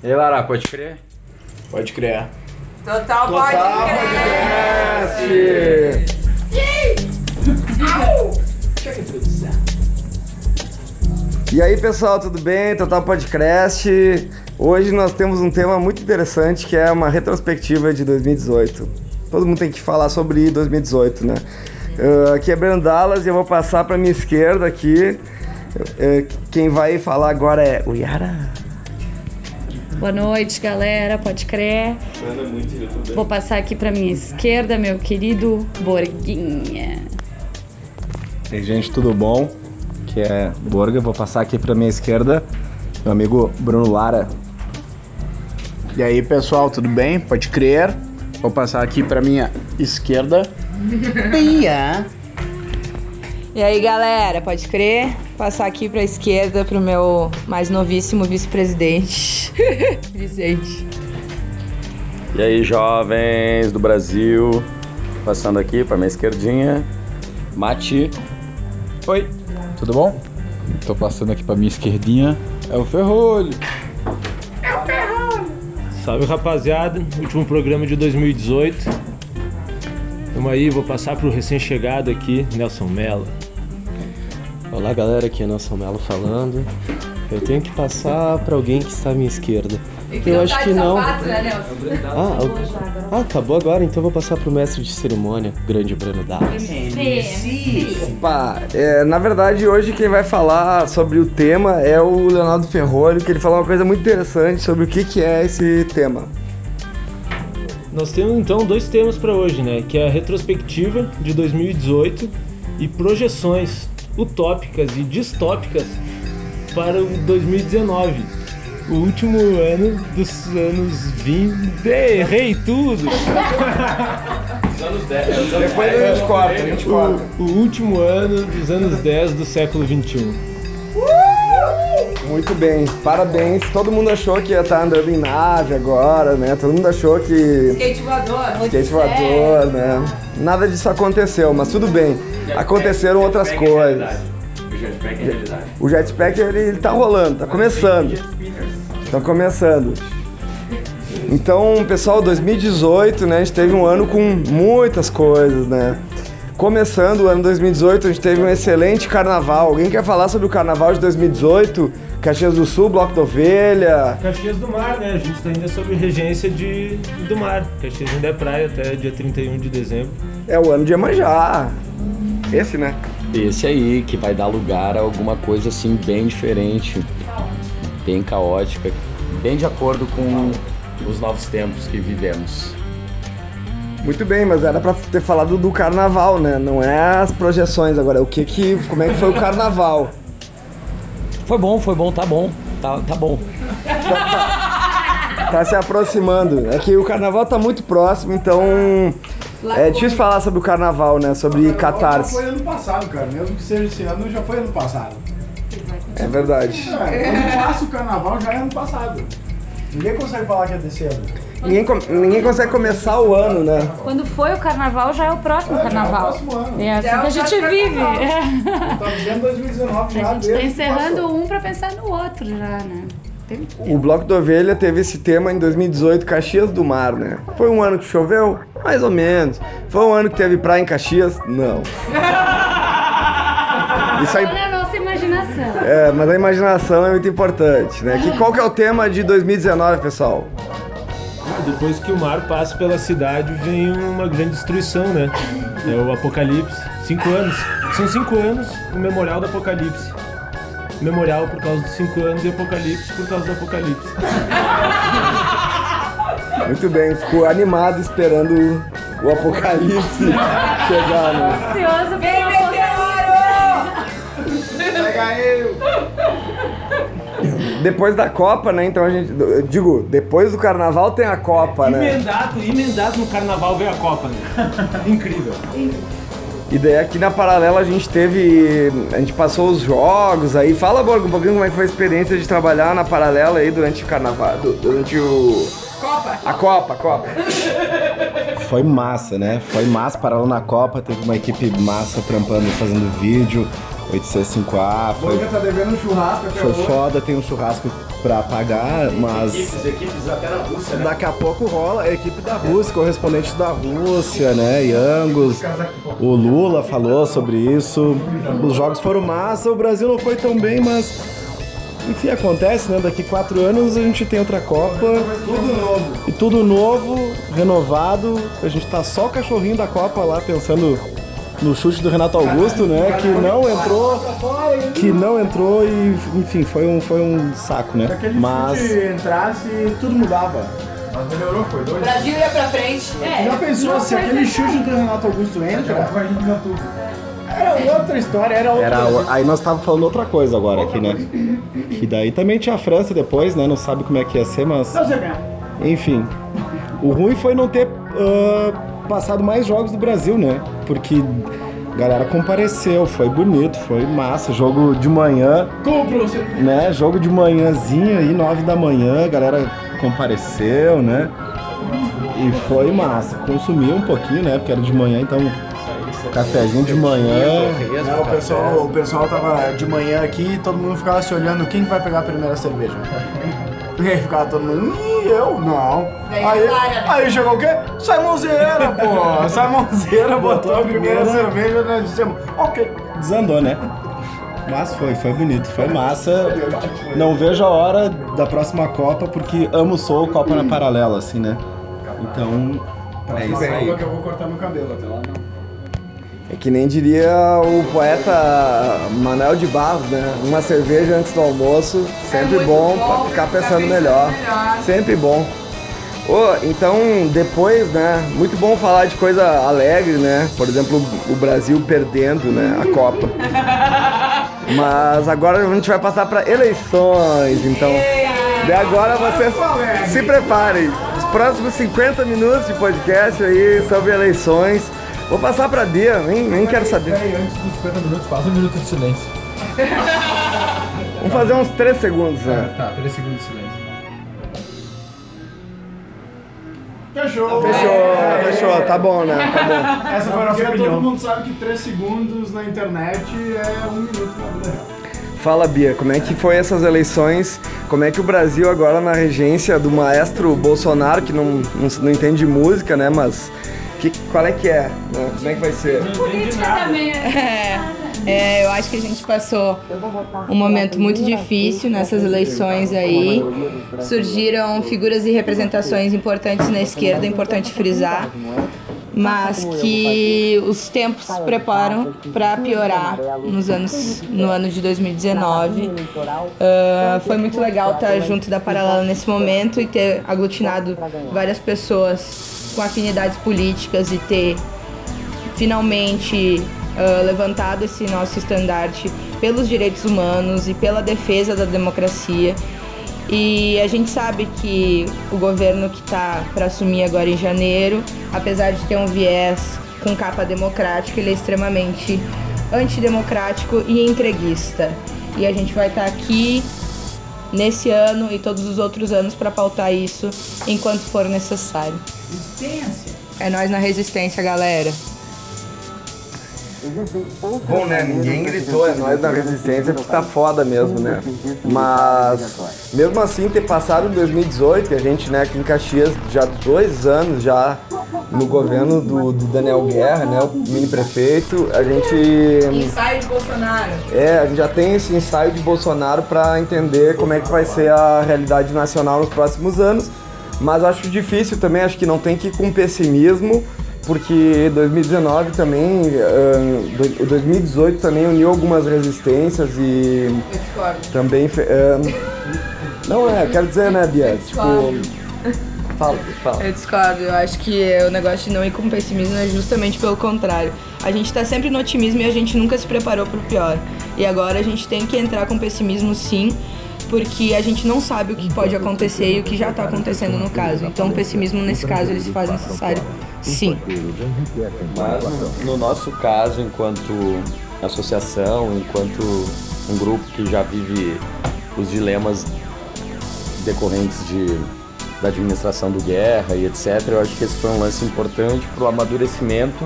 E aí, Lara, pode crer? Pode crer. Total, pode crer. E aí pessoal, tudo bem? Total Podcast. Hoje nós temos um tema muito interessante que é uma retrospectiva de 2018. Todo mundo tem que falar sobre 2018, né? Uh, aqui é Breno Dallas e eu vou passar para minha esquerda aqui. Uh, quem vai falar agora é o Yara. Boa noite, galera. Pode crer. Vou passar aqui para minha esquerda, meu querido Borguinha. Ei, gente, tudo bom? Que é Borga. Vou passar aqui para minha esquerda, meu amigo Bruno Lara. E aí, pessoal, tudo bem? Pode crer. Vou passar aqui para minha esquerda. Bia. E aí, galera, pode crer? Passar aqui pra esquerda pro meu mais novíssimo vice-presidente, Vicente. E aí, jovens do Brasil, passando aqui pra minha esquerdinha, Mati. Oi, tudo bom? Tô passando aqui pra minha esquerdinha, é o Ferrolho. É o Ferrolho. Salve, rapaziada, último programa de 2018. Tamo aí, vou passar pro recém-chegado aqui, Nelson Mello. Olá galera, aqui é Nelson Melo falando. Eu tenho que passar para alguém que está à minha esquerda. Eu acho que não. Sapato, né, ah, ah, acabou agora, então vou passar pro mestre de cerimônia, grande Breno Dallas. Pá, é, na verdade, hoje quem vai falar sobre o tema é o Leonardo Ferrolho, que ele falou uma coisa muito interessante sobre o que, que é esse tema. Nós temos então dois temas para hoje, né? Que é a retrospectiva de 2018 e projeções utópicas e distópicas para o 2019. O último ano dos anos 20. Errei tudo! Os anos 10. Depois a gente corta, a gente corta. O, o último ano dos anos 10 do século 21. Muito bem, parabéns. Todo mundo achou que ia estar andando em nave agora, né? Todo mundo achou que. Skate voador. Skate voador, né? Nada disso aconteceu, mas tudo bem. Aconteceram outras coisas. O jetpack é realidade. O jetpack ele, ele tá rolando, tá começando. Tá começando. Então, pessoal, 2018, né? A gente teve um ano com muitas coisas, né? Começando o ano 2018, a gente teve um excelente carnaval. Alguém quer falar sobre o carnaval de 2018? Caxias do Sul, Bloco da Ovelha. Caxias do Mar, né? A gente tá ainda sob regência de, do mar. Caxias ainda é praia até dia 31 de dezembro. É o ano de Iemanjá. Esse, né? Esse aí, que vai dar lugar a alguma coisa assim bem diferente, bem caótica, bem de acordo com os novos tempos que vivemos. Muito bem, mas era pra ter falado do carnaval, né? Não é as projeções agora, é o que que. Como é que foi o carnaval? Foi bom, foi bom, tá bom. Tá, tá bom. Tá se aproximando. É que o carnaval tá muito próximo, então. É difícil falar sobre o carnaval, né? Sobre catarse. Já foi ano passado, cara. Mesmo que seja esse ano, já foi ano passado. É verdade. É, quando passa o carnaval, já é ano passado. Ninguém consegue falar que é desse ano. Ninguém, com- ninguém consegue começar o ano, né? Quando foi o carnaval, já é o próximo É, já é o carnaval. próximo ano. É assim Já é que a gente vive. carnaval. É. Tá vivendo 2019 já A gente tá que encerrando passou. um pra pensar no outro já, né? O Bloco da Ovelha teve esse tema em 2018, Caxias do Mar, né? Foi um ano que choveu? Mais ou menos. Foi um ano que teve praia em Caxias? Não. Isso aí, Olha a nossa imaginação. é, mas a imaginação é muito importante, né? Que, qual que é o tema de 2019, pessoal? Depois que o mar passa pela cidade, vem uma grande destruição, né? É o apocalipse. Cinco anos. São cinco anos o memorial do apocalipse. Memorial por causa dos cinco anos e apocalipse por causa do apocalipse. Muito bem, ficou animado esperando o apocalipse chegar, né? Ansioso Vem, pelo Depois da Copa, né? Então a gente. eu digo, depois do carnaval tem a Copa, né? Emendado, emendado no carnaval veio a Copa, né? Incrível. E daí aqui na paralela a gente teve. A gente passou os jogos aí. Fala, Borgo, um pouquinho como é que foi a experiência de trabalhar na paralela aí durante o carnaval. du- Durante o. Copa. A Copa, a Copa. Foi massa, né? Foi massa parar lá na Copa, teve uma equipe massa trampando, fazendo vídeo. 8C5A, foi, tá devendo um churrasco até foi foda, tem um churrasco pra pagar, mas equipes até na Rússia, né? daqui a pouco rola a equipe da Rússia, correspondente da Rússia, né? E Angus, o Lula falou sobre isso. Os jogos foram massa, o Brasil não foi tão bem, mas enfim, acontece, né? Daqui quatro anos a gente tem outra Copa. Tudo novo. E tudo novo, renovado. A gente tá só o cachorrinho da Copa lá pensando no chute do Renato Augusto, né? Que não entrou. Que não entrou e, enfim, foi um, foi um saco, né? Mas. Se entrasse, tudo mudava. Mas melhorou, foi dois. O Brasil ia pra frente. É. Já pensou se aquele chute do Renato Augusto entra? Era outra história, era outra. Era, aí nós tava falando outra coisa agora aqui, né? Que daí também tinha a França depois, né? Não sabe como é que ia ser, mas. Enfim. O ruim foi não ter ah, passado mais jogos do Brasil, né? Porque a galera compareceu, foi bonito, foi massa. Jogo de manhã, Compra você. né? Jogo de manhãzinho aí, nove da manhã, a galera compareceu, né? E foi massa. Consumiu um pouquinho, né? Porque era de manhã, então. Cafezinho de manhã. Não, o, pessoal, o pessoal tava de manhã aqui e todo mundo ficava se olhando quem que vai pegar a primeira cerveja. E aí ficava todo mundo, Ih, eu? Não. Daí Aí, para, né? aí chegou o quê? Simonzeira, pô! Simonzeira botou a primeira cerveja, nós dissemos, ok. Desandou, né? Mas foi, foi bonito, foi massa. Não vejo a hora da próxima Copa, porque amo sou Copa na paralela, assim, né? Então, é isso aí. que eu vou cortar meu cabelo até lá, não. É que nem diria o poeta Manuel de Barros, né? Uma cerveja antes do almoço, sempre muito bom, bom, pra ficar pensando pensando melhor. melhor. Sempre bom. Ô, então, depois, né? Muito bom falar de coisa alegre, né? Por exemplo, o Brasil perdendo, né? A Copa. Mas agora a gente vai passar para eleições, então. De agora vocês se preparem. Os próximos 50 minutos de podcast aí sobre eleições. Vou passar pra Bia, nem, nem quero saber. Peraí, antes dos 50 minutos, faz um minuto de silêncio. Vamos fazer uns 3 segundos, né? Tá, 3 segundos de silêncio. Fechou. Fechou, fechou, tá bom, né? Tá bom. Essa foi a nossa opinião. Todo mundo sabe que 3 segundos na internet é um minuto na vida real. Fala, Bia, como é que foi essas eleições? Como é que o Brasil agora na regência do maestro Bolsonaro, que não, não, não entende música, né? Mas que, qual é que é? né? Como é que vai ser? Política também é. É, é, eu acho que a gente passou um momento muito difícil nessas eleições aí. Surgiram figuras e representações importantes na esquerda, é importante frisar, mas que os tempos se preparam para piorar nos anos, no ano de 2019. Ah, foi muito legal estar junto da Paralela nesse momento e ter aglutinado várias pessoas com afinidades políticas e ter finalmente ah, levantado esse nosso estandarte pelos direitos humanos e pela defesa da democracia. E a gente sabe que o governo que está para assumir agora em janeiro, apesar de ter um viés com capa democrática, ele é extremamente antidemocrático e entreguista. E a gente vai estar aqui nesse ano e todos os outros anos para pautar isso enquanto for necessário. É nós na resistência, galera. Bom, né? Ninguém gritou, é nós da resistência, porque tá foda mesmo, né? Mas, mesmo assim, ter passado em 2018, e a gente, né, aqui em Caxias, já dois anos já no governo do, do Daniel Guerra, né, o mini prefeito, a gente. Ensaio de Bolsonaro. É, a gente já tem esse ensaio de Bolsonaro para entender como é que vai ser a realidade nacional nos próximos anos. Mas acho difícil também, acho que não tem que ir com pessimismo, porque 2019 também, o 2018 também uniu algumas resistências e Eu discordo. também. ah, não é, quero dizer, né, Bia? Tipo. Fala, fala. Eu discordo, eu acho que o negócio de não ir com pessimismo é justamente pelo contrário. A gente tá sempre no otimismo e a gente nunca se preparou pro pior. E agora a gente tem que entrar com pessimismo sim, porque a gente não sabe o que pode acontecer e o que já tá acontecendo no caso. Então o pessimismo nesse caso ele se faz necessário sim. Mas no nosso caso, enquanto associação, enquanto um grupo que já vive os dilemas decorrentes de, da administração do guerra e etc., eu acho que esse foi um lance importante para o amadurecimento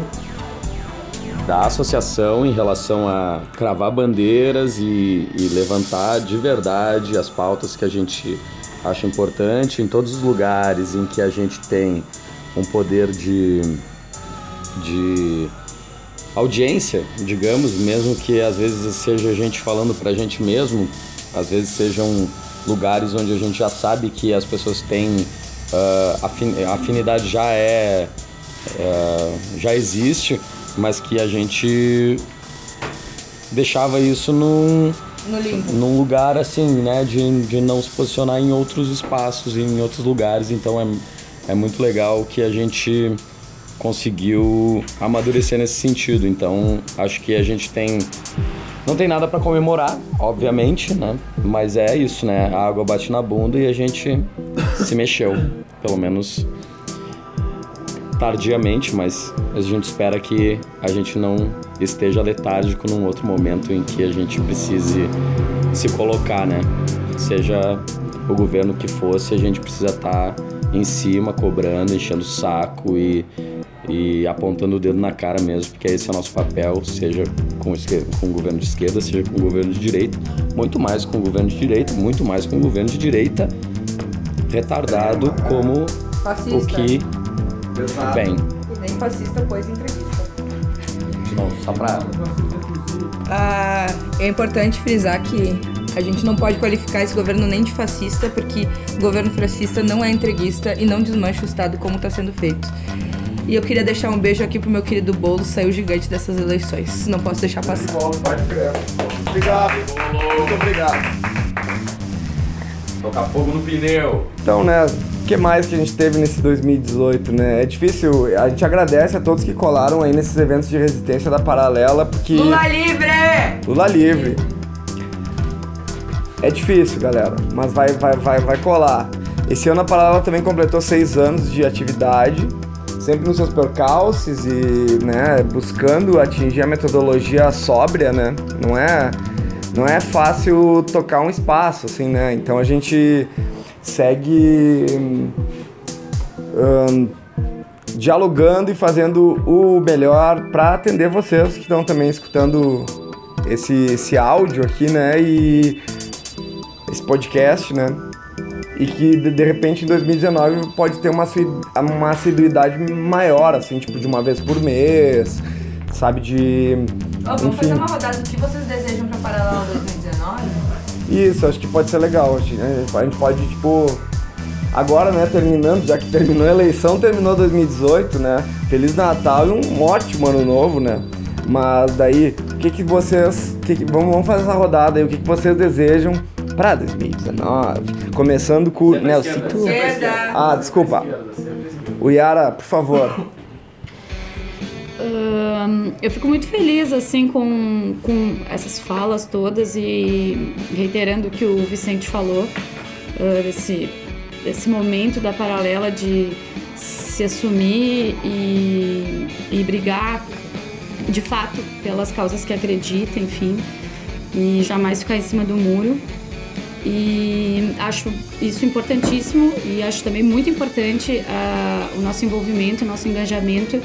da associação em relação a cravar bandeiras e, e levantar de verdade as pautas que a gente acha importante em todos os lugares em que a gente tem um poder de, de audiência, digamos, mesmo que às vezes seja a gente falando pra gente mesmo, às vezes sejam lugares onde a gente já sabe que as pessoas têm uh, a afinidade já é uh, já existe, mas que a gente deixava isso num, num lugar assim, né, de, de não se posicionar em outros espaços, em outros lugares, então é, é muito legal que a gente conseguiu amadurecer nesse sentido. Então, acho que a gente tem não tem nada para comemorar, obviamente, né? Mas é isso, né? A água bate na bunda e a gente se mexeu, pelo menos tardiamente, mas a gente espera que a gente não esteja letárgico num outro momento em que a gente precise se colocar, né? Seja o governo que fosse, a gente precisa estar tá em cima, cobrando, enchendo o saco e e apontando o dedo na cara mesmo, porque esse é o nosso papel, seja com, com o governo de esquerda, seja com o governo de direita, muito mais com o governo de direita, muito mais com o governo de direita retardado como fascista. o que Exato. vem. E nem fascista, pois entrevista. Não, só pra... Ah, é importante frisar que a gente não pode qualificar esse governo nem de fascista, porque o governo fascista não é entreguista e não desmancha o Estado como está sendo feito. E eu queria deixar um beijo aqui pro meu querido Bolo, saiu gigante dessas eleições. Não posso deixar passar. Obrigado. Muito obrigado. Tocar fogo no pneu. Então, né, o que mais que a gente teve nesse 2018, né? É difícil, a gente agradece a todos que colaram aí nesses eventos de resistência da Paralela, porque... Lula livre! Lula livre. É difícil, galera, mas vai, vai, vai, vai colar. Esse ano a Paralela também completou seis anos de atividade sempre nos seus percalços e né, buscando atingir a metodologia sóbria, né? Não é, não é fácil tocar um espaço, assim, né? Então a gente segue um, dialogando e fazendo o melhor para atender vocês que estão também escutando esse, esse áudio aqui, né? E esse podcast, né? e que de, de, repente em 2019 pode ter uma, uma assiduidade maior, assim, tipo de uma vez por mês, sabe? De. Oh, vamos enfim. fazer uma rodada do que vocês desejam para Paralelo 2019? Isso, acho que pode ser legal. A gente pode, tipo. Agora, né, terminando, já que terminou a eleição, terminou 2018, né? Feliz Natal e um ótimo ano novo, né? Mas daí, o que que vocês. Que que, vamos, vamos fazer essa rodada aí, o que, que vocês desejam para 2019. Começando com o Nelson. Ah, desculpa. O Yara, por favor. Eu fico muito feliz assim com, com essas falas todas e reiterando o que o Vicente falou uh, desse, desse momento da paralela de se assumir e, e brigar de fato pelas causas que acredita, enfim, e jamais ficar em cima do muro. E acho isso importantíssimo e acho também muito importante uh, o nosso envolvimento, o nosso engajamento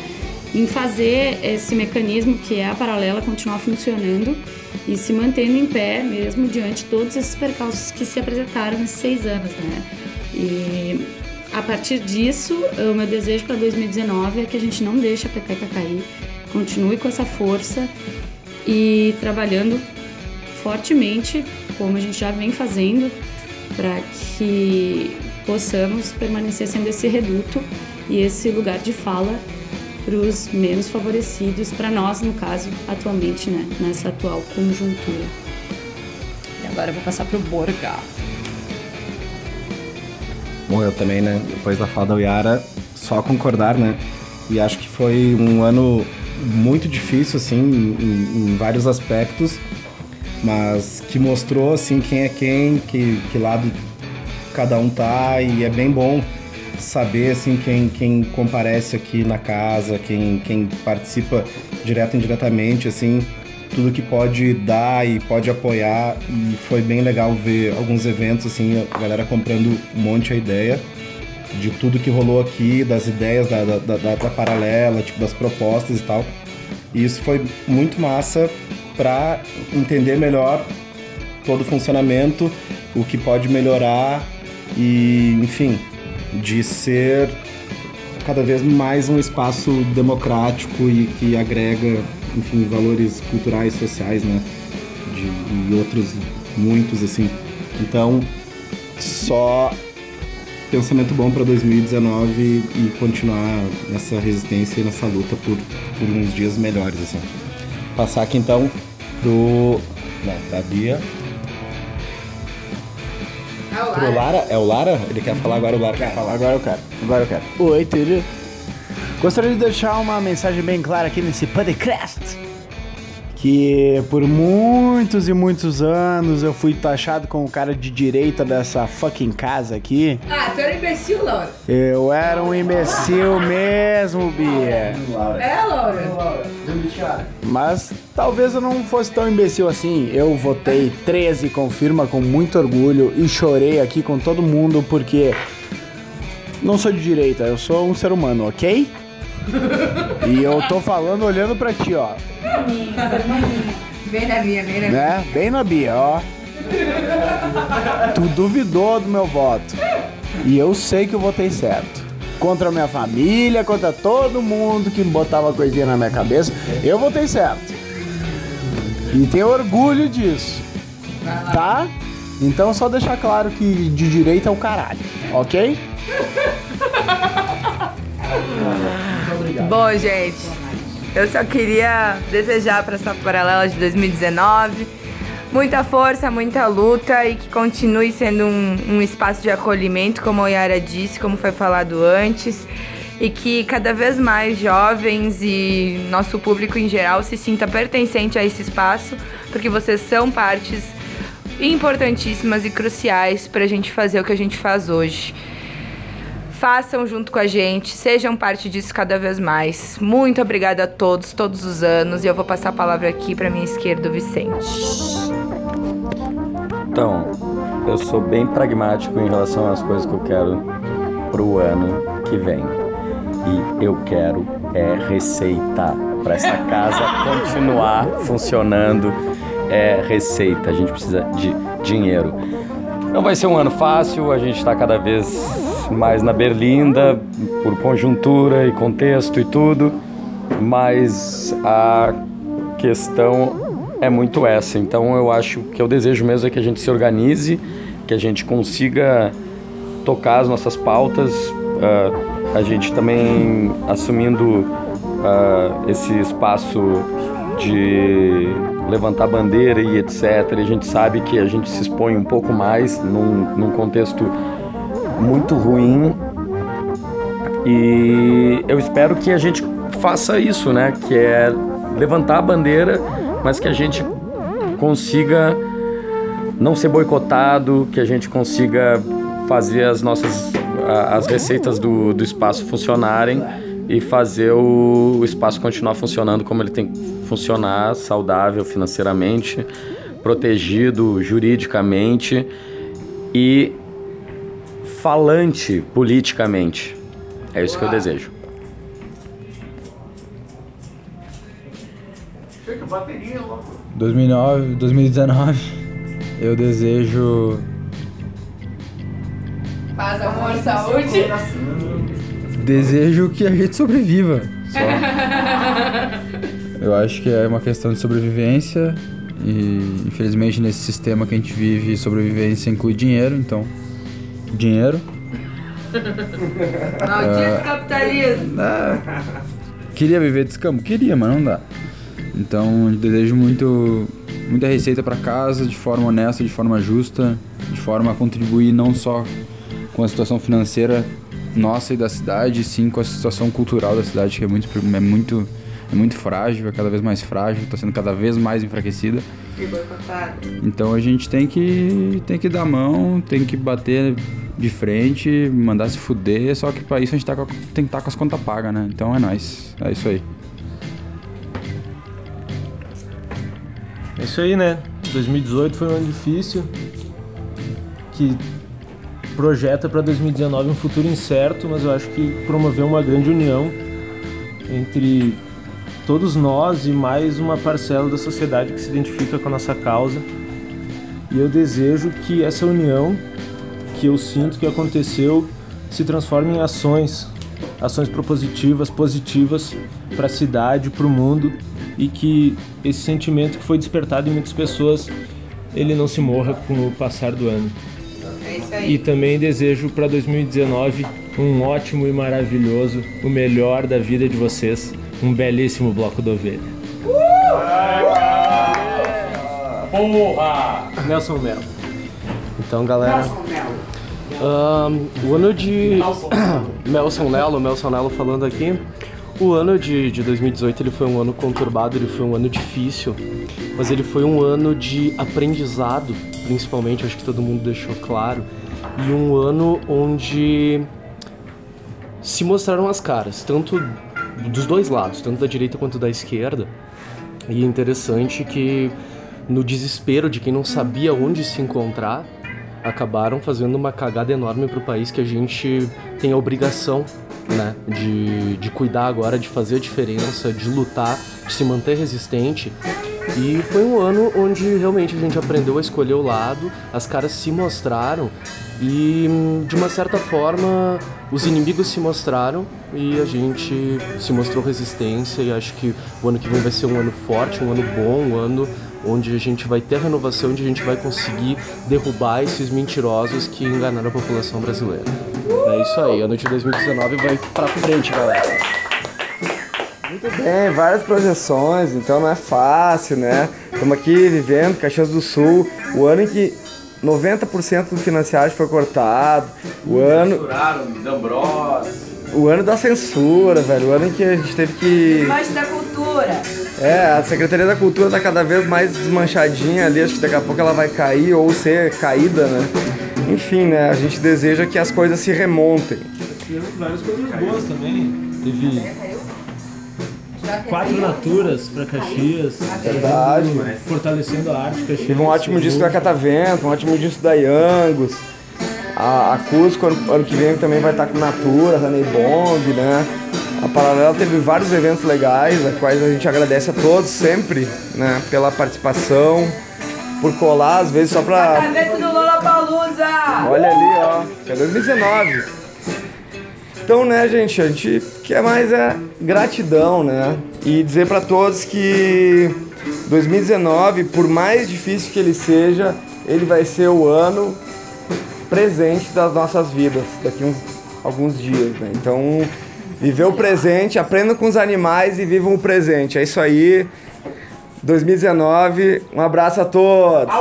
em fazer esse mecanismo que é a paralela continuar funcionando e se mantendo em pé mesmo diante de todos esses percalços que se apresentaram nesses seis anos, né? E a partir disso, o meu desejo para 2019 é que a gente não deixe a peteca cair, continue com essa força e trabalhando fortemente como a gente já vem fazendo, para que possamos permanecer sendo esse reduto e esse lugar de fala para os menos favorecidos, para nós, no caso, atualmente, né, nessa atual conjuntura. E agora eu vou passar para o Borga. Bom, eu também, né, depois da fala da Yara, só concordar, né, e acho que foi um ano muito difícil, assim, em, em vários aspectos, mas que mostrou assim quem é quem, que, que lado cada um tá e é bem bom saber assim quem, quem comparece aqui na casa, quem, quem participa direto e indiretamente, assim, tudo que pode dar e pode apoiar e foi bem legal ver alguns eventos assim, a galera comprando um monte a ideia de tudo que rolou aqui, das ideias da, da, da, da paralela, tipo, das propostas e tal. E isso foi muito massa para entender melhor todo o funcionamento, o que pode melhorar e, enfim, de ser cada vez mais um espaço democrático e que agrega, enfim, valores culturais, sociais, né? De, e outros muitos, assim. Então, só pensamento bom para 2019 e continuar nessa resistência e nessa luta por, por uns dias melhores, assim. Passar aqui então do. Não, da Bia. Pro Lara? É o Lara? Ele quer falar agora, o Lara quer falar. Agora eu quero, agora eu quero. Oi, tudo? Gostaria de deixar uma mensagem bem clara aqui nesse podcast. Que por muitos e muitos anos eu fui taxado como o cara de direita dessa fucking casa aqui. Ah, tu era imbecil, Laura. Eu era um imbecil mesmo, Bia. É, Laura? Mas talvez eu não fosse tão imbecil assim. Eu votei 13 confirma com muito orgulho e chorei aqui com todo mundo porque não sou de direita, eu sou um ser humano, ok? E eu tô falando olhando pra ti, ó. Vem na minha, vem na minha. Né? Bem na Bia, ó. Tu duvidou do meu voto. E eu sei que eu votei certo. Contra a minha família, contra todo mundo que botava coisinha na minha cabeça, eu votei certo. E tenho orgulho disso. Tá? Então só deixar claro que de direita é o caralho, ok? Bom, gente, eu só queria desejar para essa paralela de 2019 muita força, muita luta e que continue sendo um, um espaço de acolhimento, como a Yara disse, como foi falado antes, e que cada vez mais jovens e nosso público em geral se sinta pertencente a esse espaço, porque vocês são partes importantíssimas e cruciais para a gente fazer o que a gente faz hoje. Façam junto com a gente, sejam parte disso cada vez mais. Muito obrigada a todos, todos os anos. E eu vou passar a palavra aqui para minha esquerda, o Vicente. Então, eu sou bem pragmático em relação às coisas que eu quero pro ano que vem. E eu quero é receita para essa casa continuar funcionando. É receita, a gente precisa de dinheiro. Não vai ser um ano fácil, a gente está cada vez mais na berlinda por conjuntura e contexto e tudo, mas a questão é muito essa. Então eu acho que eu desejo mesmo é que a gente se organize, que a gente consiga tocar as nossas pautas, uh, a gente também assumindo uh, esse espaço de levantar bandeira e etc. A gente sabe que a gente se expõe um pouco mais num, num contexto muito ruim e eu espero que a gente faça isso, né? Que é levantar a bandeira, mas que a gente consiga não ser boicotado, que a gente consiga fazer as nossas as receitas do, do espaço funcionarem e fazer o, o espaço continuar funcionando como ele tem que funcionar, saudável financeiramente, protegido juridicamente e falante politicamente. É isso que eu desejo. 2009, 2019, eu desejo Paz, amor, saúde. desejo que a gente sobreviva. Só. Eu acho que é uma questão de sobrevivência e infelizmente nesse sistema que a gente vive, sobrevivência inclui dinheiro, então dinheiro. Maldito capitalismo. Ah, queria viver de escambo? Queria, mas não dá. Então, desejo muito, muita receita para casa, de forma honesta, de forma justa, de forma a contribuir não só com a situação financeira nossa e da cidade, sim com a situação cultural da cidade, que é muito, é muito, é muito frágil, é cada vez mais frágil, está sendo cada vez mais enfraquecida. E. Então a gente tem que, tem que dar mão, tem que bater de frente, mandar se fuder, só que para isso a gente tá com, tem que estar com as contas pagas, né? Então é nóis. É isso aí. É isso aí, né? 2018 foi um ano difícil que projeta para 2019 um futuro incerto, mas eu acho que promoveu uma grande união entre todos nós e mais uma parcela da sociedade que se identifica com a nossa causa. E eu desejo que essa união que eu sinto que aconteceu se transforme em ações, ações propositivas, positivas para a cidade, para o mundo e que esse sentimento que foi despertado em muitas pessoas ele não se morra com o passar do ano. E também desejo para 2019 um ótimo e maravilhoso, o melhor da vida de vocês, um belíssimo bloco da ovelha. Porra! Nelson Melo. Então, galera. ahn, o ano de. Nelson Lelo, Nelson Lelo falando aqui. O ano de, de 2018 ele foi um ano conturbado, ele foi um ano difícil, mas ele foi um ano de aprendizado, principalmente, acho que todo mundo deixou claro, e um ano onde se mostraram as caras, tanto dos dois lados, tanto da direita quanto da esquerda. E é interessante que no desespero de quem não sabia onde se encontrar, acabaram fazendo uma cagada enorme pro país que a gente tem a obrigação, né, de, de cuidar agora, de fazer a diferença, de lutar, de se manter resistente. E foi um ano onde realmente a gente aprendeu a escolher o lado, as caras se mostraram e de uma certa forma os inimigos se mostraram e a gente se mostrou resistência e acho que o ano que vem vai ser um ano forte, um ano bom, um ano onde a gente vai ter renovação, onde a gente vai conseguir derrubar esses mentirosos que enganaram a população brasileira. É isso aí, ano de 2019 vai pra frente, galera. Muito bem, várias projeções, então não é fácil, né? Estamos aqui vivendo Caxias do Sul, o ano em que 90% do financiário foi cortado, o ano, Censuraram, D'Ambros. o ano da censura, velho, o ano em que a gente teve que... Desmanche da cultura. É, a Secretaria da Cultura tá cada vez mais desmanchadinha ali, acho que daqui a pouco ela vai cair ou ser caída, né? Enfim, né, a gente deseja que as coisas se remontem. Várias coisas boas também. Teve quatro naturas para Caxias. Verdade. Fortalecendo a arte Caxias. Teve um ótimo disco da Catavento, um ótimo disco da Yangos. A, a Cusco, ano, ano que vem, também vai estar com Natura, Honey Bong, né? A Paralela teve vários eventos legais, a quais a gente agradece a todos sempre, né? Pela participação, por colar, às vezes só pra... Olha ali, ó. É 2019. Então, né, gente, a gente quer mais é gratidão, né? E dizer pra todos que 2019, por mais difícil que ele seja, ele vai ser o ano presente das nossas vidas daqui uns alguns dias, né? Então, viver o presente, aprendam com os animais e vivam o presente. É isso aí. 2019, um abraço a todos.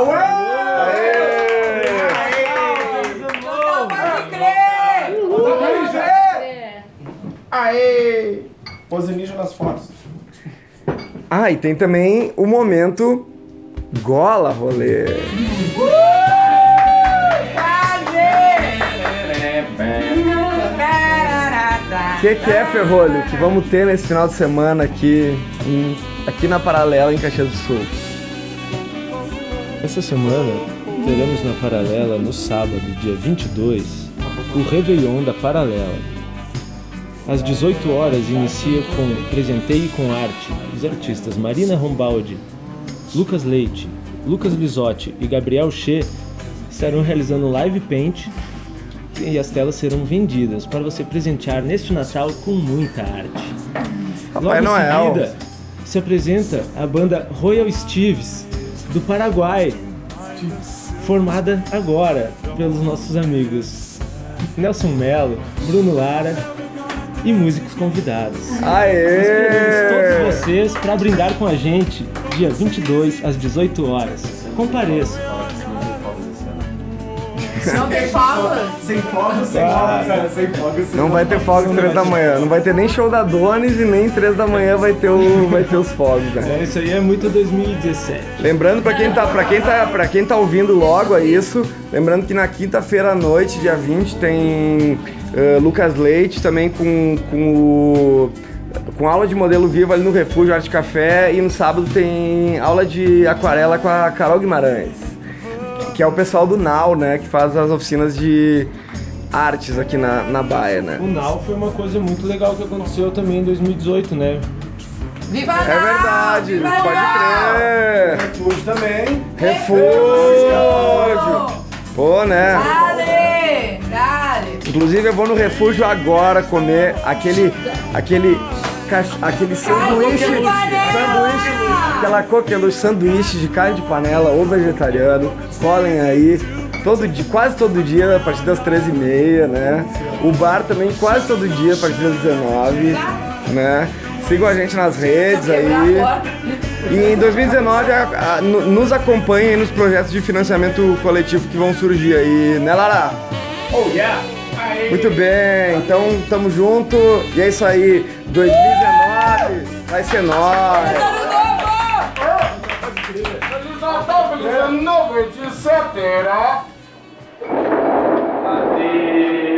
Aê! Pose ninja nas fotos. Ah, e tem também o momento gola rolê. O que, que é, Ferrolho, que vamos ter nesse final de semana aqui, em- aqui na Paralela, em Caxias do Sul? Essa semana teremos na Paralela, no sábado, dia 22, o Réveillon da Paralela. Às 18 horas inicia com Presenteie com Arte. Os artistas Marina Rombaldi, Lucas Leite, Lucas Lisotti e Gabriel Che estarão realizando live paint e as telas serão vendidas para você presentear neste Natal com muita arte. Papai Logo Noel. em seguida, se apresenta a banda Royal Steves, do Paraguai, formada agora pelos nossos amigos Nelson Mello, Bruno Lara e músicos convidados. Aê! Esperamos todos vocês para brindar com a gente dia 22 às 18 horas. Compareça. Fogos? Sem fogo, sem fogo, cara, sem fogo. Sem Não vai ter fogos três da manhã, não vai ter nem show da Donis e nem três da manhã vai ter, o, vai ter os fogos, né? É, isso aí é muito 2017. Lembrando pra quem tá, para quem tá, para quem tá ouvindo logo a isso, lembrando que na quinta-feira à noite, dia 20, tem eh, Lucas Leite também com, com o com aula de modelo vivo ali no Refúgio Arte Café e no sábado tem aula de aquarela com a Carol Guimarães, que é o pessoal do Nau, né, que faz as oficinas de artes aqui na, na Baia, né? O Now foi uma coisa muito legal que aconteceu também em 2018, né? Viva É verdade, Viva pode Nau! crer. Refúgio também. Refúgio. Pô, né? Dale! Dale! Inclusive eu vou no refúgio agora comer aquele aquele aquele sanduíche, sanduíche, aquela coqueluche, sanduíche de carne de panela ou vegetariano. Colhem aí todo dia, quase todo dia a partir das 13h30, né? O bar também quase todo dia a partir das 19 né? Sigam a gente nas redes aí. E em 2019 a- a- no- nos acompanhem nos projetos de financiamento coletivo que vão surgir aí, né Lara? Oh, yeah! Muito bem, então tamo junto e é isso aí. 2019 vai ser nós. Feliz Natal, etc. Olhos vermelhos.